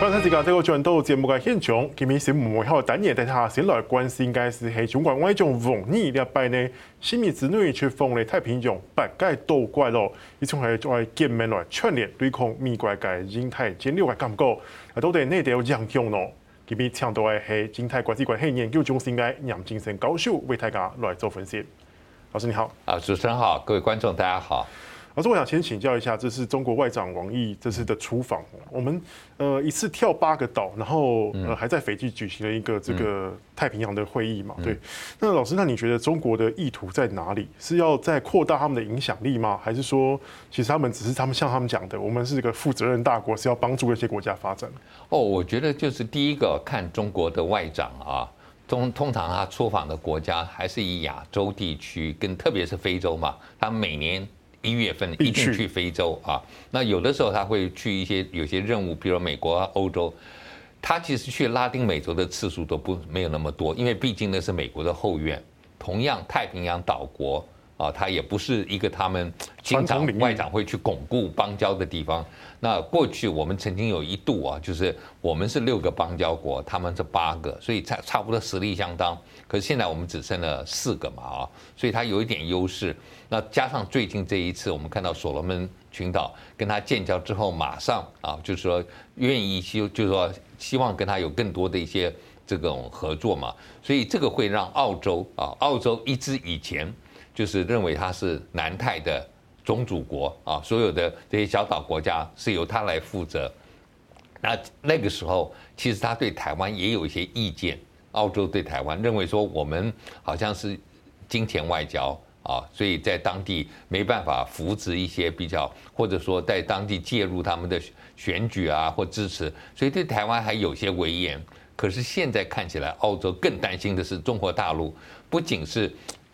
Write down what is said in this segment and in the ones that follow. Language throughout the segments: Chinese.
刚才这个这个转到节目嘅现场，今日是幕后单元带他先来关心，应该是系中国外种王毅礼拜呢，新米子女去访咧太平洋，八届岛国咯，伊从系在见面来串联对抗美国嘅印太战略嘅感觉，啊，到底内地有影响咯？今日请到嘅系印太国际关系研究中心嘅杨金生教授为大家来做分析。老师你好，啊，主持人好，各位观众大家好。老师，我想先请教一下，这是中国外长王毅这次的出访，我们呃一次跳八个岛，然后呃还在斐济举行了一个这个太平洋的会议嘛？对。那老师，那你觉得中国的意图在哪里？是要在扩大他们的影响力吗？还是说，其实他们只是他们像他们讲的，我们是一个负责任大国，是要帮助那些国家发展？哦，我觉得就是第一个看中国的外长啊，通通常他出访的国家还是以亚洲地区跟特别是非洲嘛，他每年。一月份一定去非洲啊，那有的时候他会去一些有些任务，比如美国、啊欧洲，他其实去拉丁美洲的次数都不没有那么多，因为毕竟那是美国的后院。同样，太平洋岛国啊，它也不是一个他们经常外长会去巩固邦交的地方。那过去我们曾经有一度啊，就是我们是六个邦交国，他们是八个，所以差差不多实力相当。可是现在我们只剩了四个嘛啊，所以它有一点优势。那加上最近这一次，我们看到所罗门群岛跟他建交之后，马上啊，就是说愿意希，就是说希望跟他有更多的一些这种合作嘛。所以这个会让澳洲啊，澳洲一直以前就是认为他是南太的宗主国啊，所有的这些小岛国家是由他来负责。那那个时候，其实他对台湾也有一些意见。澳洲对台湾认为说，我们好像是金钱外交。啊，所以在当地没办法扶植一些比较，或者说在当地介入他们的选举啊，或支持，所以对台湾还有些威严。可是现在看起来，澳洲更担心的是中国大陆，不仅是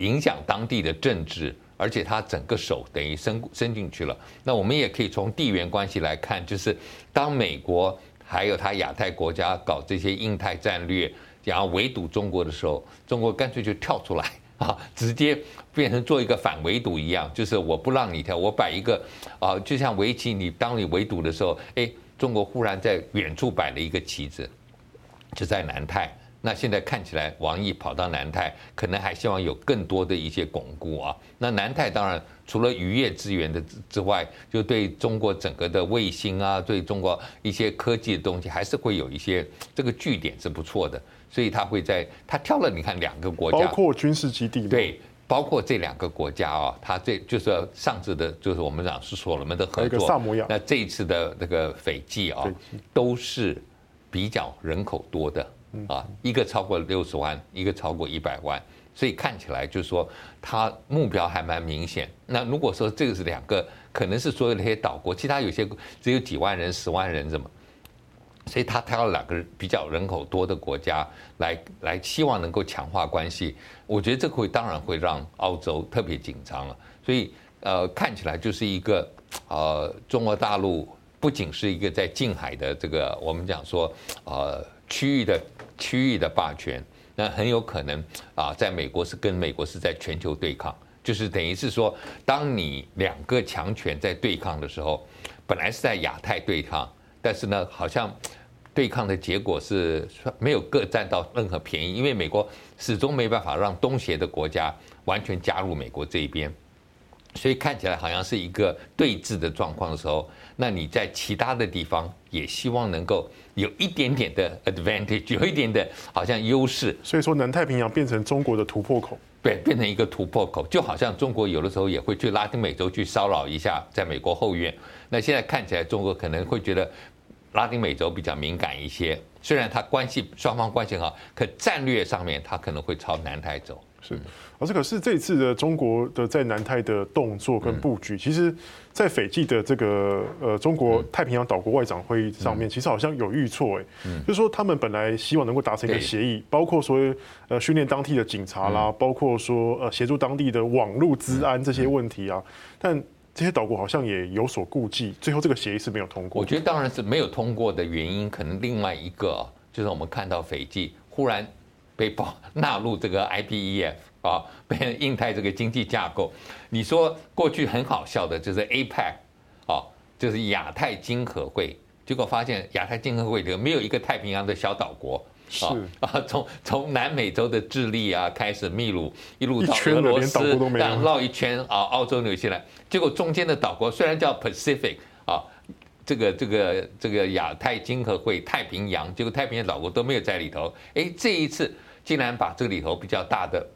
影响当地的政治，而且他整个手等于伸伸进去了。那我们也可以从地缘关系来看，就是当美国还有他亚太国家搞这些印太战略，然后围堵中国的时候，中国干脆就跳出来。啊，直接变成做一个反围堵一样，就是我不让你跳，我摆一个啊，就像围棋，你当你围堵的时候，哎，中国忽然在远处摆了一个棋子，就在南太。那现在看起来，王毅跑到南太，可能还希望有更多的一些巩固啊。那南太当然除了渔业资源的之外，就对中国整个的卫星啊，对中国一些科技的东西，还是会有一些这个据点是不错的。所以他会在他挑了，你看两个国家，包括军事基地，对，包括这两个国家啊，他这就是上次的，就是我们讲是所罗门的合作。那这一次的那个斐济啊，都是比较人口多的啊，一个超过六十万，一个超过一百万，所以看起来就是说他目标还蛮明显。那如果说这个是两个，可能是所有那些岛国，其他有些只有几万人、十万人怎么？所以他挑了两个比较人口多的国家来来，希望能够强化关系。我觉得这会当然会让澳洲特别紧张了。所以呃，看起来就是一个呃，中国大陆不仅是一个在近海的这个我们讲说呃区域的区域的霸权，那很有可能啊，在美国是跟美国是在全球对抗，就是等于是说，当你两个强权在对抗的时候，本来是在亚太对抗，但是呢，好像。对抗的结果是没有各占到任何便宜，因为美国始终没办法让东协的国家完全加入美国这一边，所以看起来好像是一个对峙的状况的时候，那你在其他的地方也希望能够有一点点的 advantage，有一点的好像优势。所以说，南太平洋变成中国的突破口，对，变成一个突破口，就好像中国有的时候也会去拉丁美洲去骚扰一下，在美国后院。那现在看起来，中国可能会觉得。拉丁美洲比较敏感一些，虽然它关系双方关系好，可战略上面它可能会朝南太走。是，而这可是这一次的中国的在南太的动作跟布局，其实，在斐济的这个呃中国太平洋岛国外长会议上面，其实好像有预错哎，就是说他们本来希望能够达成一个协议，包括说呃训练当地的警察啦，包括说呃协助当地的网络治安这些问题啊，但。这些岛国好像也有所顾忌，最后这个协议是没有通过。我觉得当然是没有通过的原因，可能另外一个就是我们看到斐济忽然被包 纳入这个 IPEF 啊，被印太这个经济架构。你说过去很好笑的就是 APEC 啊，就是亚太经合会。结果发现亚太经合会里没有一个太平洋的小岛国。是 啊，从从南美洲的智利啊开始，秘鲁一路到俄罗斯，但绕一圈啊，澳洲、纽西兰，结果中间的岛国虽然叫 Pacific 啊，这个这个这个亚太经合会太平洋，结果太平洋岛国都没有在里头。哎，这一次竟然把这里头比较大的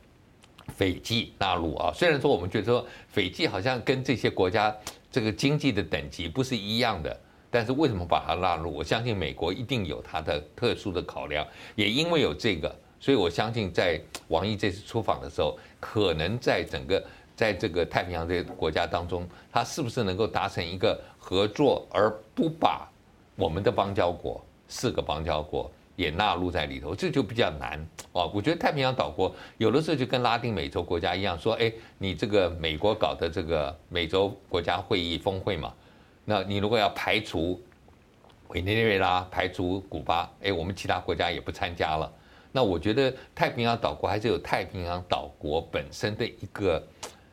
斐济纳入啊，虽然说我们觉得说斐济好像跟这些国家这个经济的等级不是一样的。但是为什么把它纳入？我相信美国一定有它的特殊的考量，也因为有这个，所以我相信在王毅这次出访的时候，可能在整个在这个太平洋这些国家当中，他是不是能够达成一个合作，而不把我们的邦交国四个邦交国也纳入在里头，这就比较难哦。我觉得太平洋岛国有的时候就跟拉丁美洲国家一样，说，哎，你这个美国搞的这个美洲国家会议峰会嘛。那你如果要排除委内瑞拉、排除古巴，哎，我们其他国家也不参加了。那我觉得太平洋岛国还是有太平洋岛国本身的一个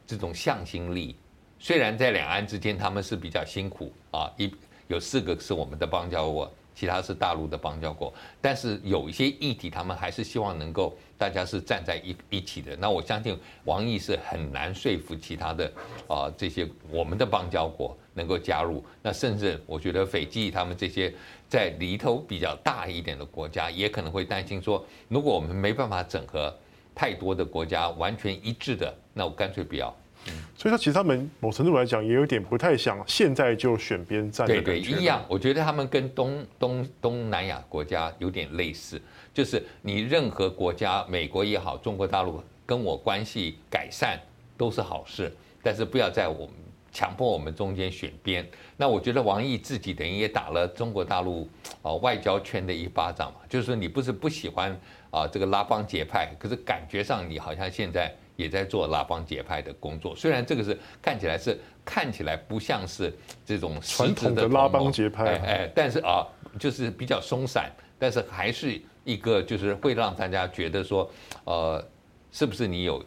这种向心力。虽然在两岸之间他们是比较辛苦啊，一有四个是我们的邦交国。其他是大陆的邦交国，但是有一些议题，他们还是希望能够大家是站在一一起的。那我相信王毅是很难说服其他的啊这些我们的邦交国能够加入。那甚至我觉得斐济他们这些在里头比较大一点的国家，也可能会担心说，如果我们没办法整合太多的国家完全一致的，那我干脆不要。嗯，所以说其实他们某程度来讲也有点不太想现在就选边站。对对，一样。我觉得他们跟东东东南亚国家有点类似，就是你任何国家，美国也好，中国大陆跟我关系改善都是好事，但是不要在我们强迫我们中间选边。那我觉得王毅自己等于也打了中国大陆啊外交圈的一巴掌嘛，就是说你不是不喜欢啊这个拉帮结派，可是感觉上你好像现在。也在做拉帮结派的工作，虽然这个是看起来是看起来不像是这种传统的拉帮结派，哎哎，但是啊，就是比较松散，但是还是一个就是会让大家觉得说，呃，是不是你有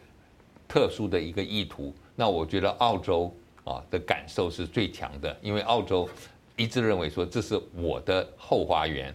特殊的一个意图？那我觉得澳洲啊的感受是最强的，因为澳洲一直认为说，这是我的后花园。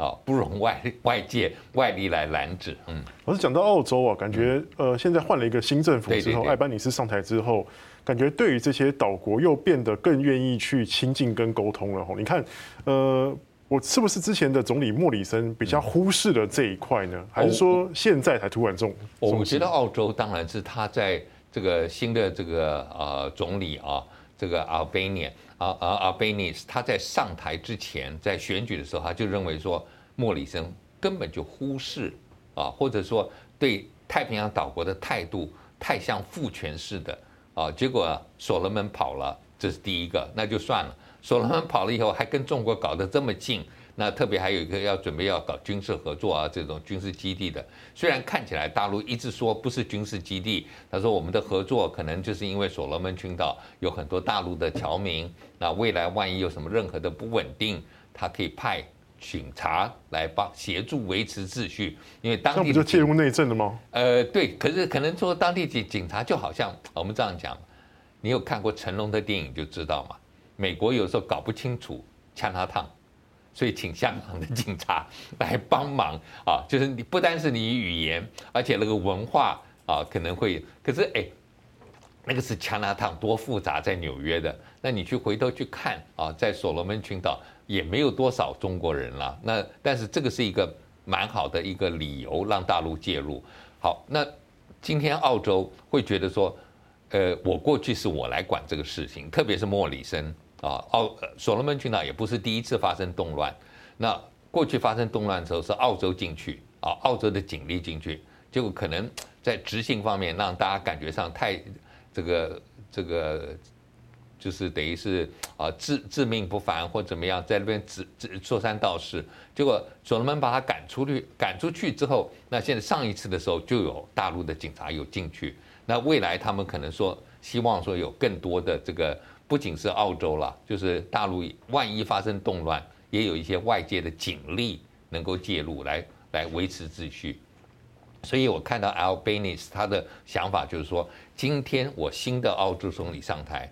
啊，不容外外界外力来拦止。嗯，我是讲到澳洲啊，感觉呃，现在换了一个新政府之后，艾班尼斯上台之后，感觉对于这些岛国又变得更愿意去亲近跟沟通了。吼，你看，呃，我是不是之前的总理莫里森比较忽视了这一块呢？还是说现在才突然重？我觉得澳洲当然是他在这个新的这个呃总理啊，这个 Albania。啊啊啊贝尼斯他在上台之前，在选举的时候，他就认为说莫里森根本就忽视啊，或者说对太平洋岛国的态度太像父权式的啊。结果所罗门跑了，这是第一个，那就算了。所罗门跑了以后，还跟中国搞得这么近。那特别还有一个要准备要搞军事合作啊，这种军事基地的，虽然看起来大陆一直说不是军事基地，他说我们的合作可能就是因为所罗门群岛有很多大陆的侨民，那未来万一有什么任何的不稳定，他可以派警察来帮协助维持秩序，因为当地不就介入内政了吗？呃，对，可是可能说当地警警察就好像我们这样讲，你有看过成龙的电影就知道嘛，美国有时候搞不清楚 Chinatown。所以请香港的警察来帮忙啊！就是你不单是你语言，而且那个文化啊，可能会。可是哎，那个是加拿大多复杂，在纽约的。那你去回头去看啊，在所罗门群岛也没有多少中国人了。那但是这个是一个蛮好的一个理由，让大陆介入。好，那今天澳洲会觉得说，呃，我过去是我来管这个事情，特别是莫里森。啊，澳所罗门群岛也不是第一次发生动乱，那过去发生动乱的时候是澳洲进去啊，澳洲的警力进去，结果可能在执行方面让大家感觉上太这个这个，就是等于是啊自自命不凡或怎么样，在那边指指说三道四，结果所罗门把他赶出去，赶出去之后，那现在上一次的时候就有大陆的警察有进去，那未来他们可能说希望说有更多的这个。不仅是澳洲了，就是大陆，万一发生动乱，也有一些外界的警力能够介入来来维持秩序。所以我看到 Albanese 他的想法就是说，今天我新的澳洲总理上台，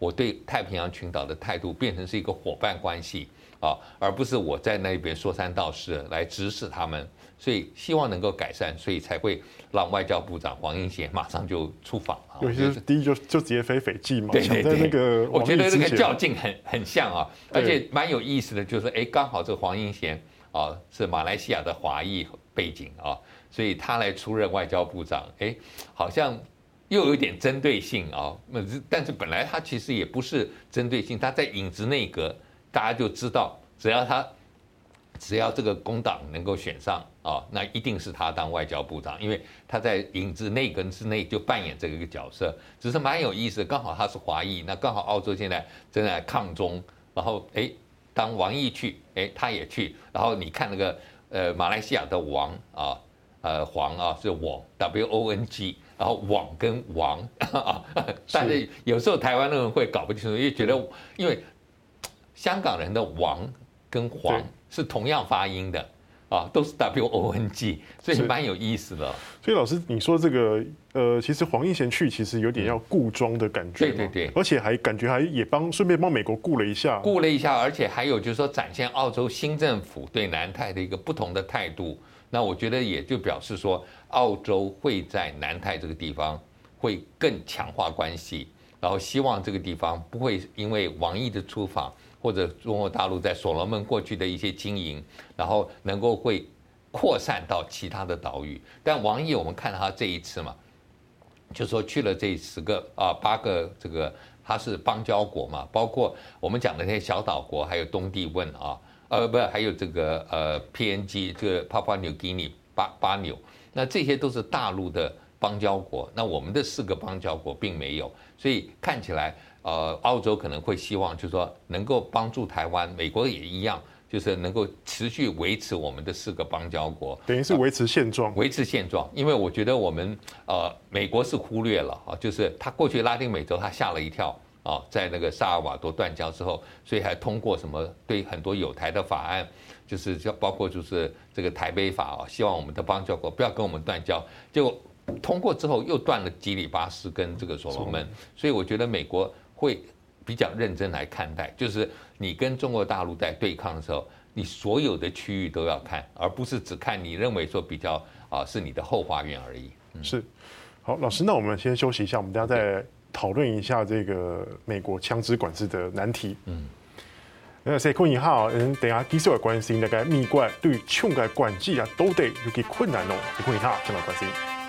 我对太平洋群岛的态度变成是一个伙伴关系，啊，而不是我在那边说三道四来指使他们。所以希望能够改善，所以才会让外交部长黄英贤马上就出访啊。有些第一就就直接飞斐济嘛，对对对，那个我觉得这个较劲很很像啊，而且蛮有意思的，就是哎，刚好这个黄英贤啊是马来西亚的华裔背景啊，所以他来出任外交部长，哎，好像又有点针对性啊。那但是本来他其实也不是针对性，他在影子内阁，大家就知道，只要他。只要这个工党能够选上啊，那一定是他当外交部长，因为他在影子内阁之内就扮演这个一个角色，只是蛮有意思。刚好他是华裔，那刚好澳洲现在正在抗中，然后哎，当王毅去，哎，他也去，然后你看那个呃马来西亚的王啊，呃黄啊是王 W O N G，然后网跟王啊，但是有时候台湾人会搞不清楚，因为觉得因为香港人的王跟黄。是同样发音的，啊，都是 W O N G，所以蛮有意思的。所以老师，你说这个，呃，其实黄义贤去其实有点要顾庄的感觉，对对对，而且还感觉还也帮顺便帮美国顾了一下，顾了一下，而且还有就是说展现澳洲新政府对南太的一个不同的态度。那我觉得也就表示说，澳洲会在南太这个地方会更强化关系，然后希望这个地方不会因为王毅的出访。或者中国大陆在所罗门过去的一些经营，然后能够会扩散到其他的岛屿。但王毅，我们看到他这一次嘛，就说去了这十个啊八个这个，他是邦交国嘛，包括我们讲的那些小岛国，还有东帝汶啊，呃不，还有这个呃 PNG 这个 Papua New Guinea 巴巴纽，那这些都是大陆的邦交国。那我们的四个邦交国并没有，所以看起来。呃，澳洲可能会希望，就是说能够帮助台湾，美国也一样，就是能够持续维持我们的四个邦交国，等于是维持现状，维持现状。因为我觉得我们呃，美国是忽略了啊，就是他过去拉丁美洲他吓了一跳啊，在那个萨尔瓦多断交之后，所以还通过什么对很多有台的法案，就是就包括就是这个台北法啊，希望我们的邦交国不要跟我们断交，结果通过之后又断了基里巴斯跟这个所罗门，所以我觉得美国。会比较认真来看待，就是你跟中国大陆在对抗的时候，你所有的区域都要看，而不是只看你认为说比较啊是你的后花园而已。是，好，老师，那我们先休息一下，我们等下再讨论一下这个美国枪支管制的难题。嗯，那谁困一下，嗯，等下继续来关心那个蜜罐对枪的管制啊，都得有点困难哦。谁困一下，将来关心。